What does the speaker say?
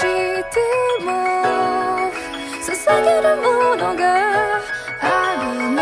しても捧げるものがあるの。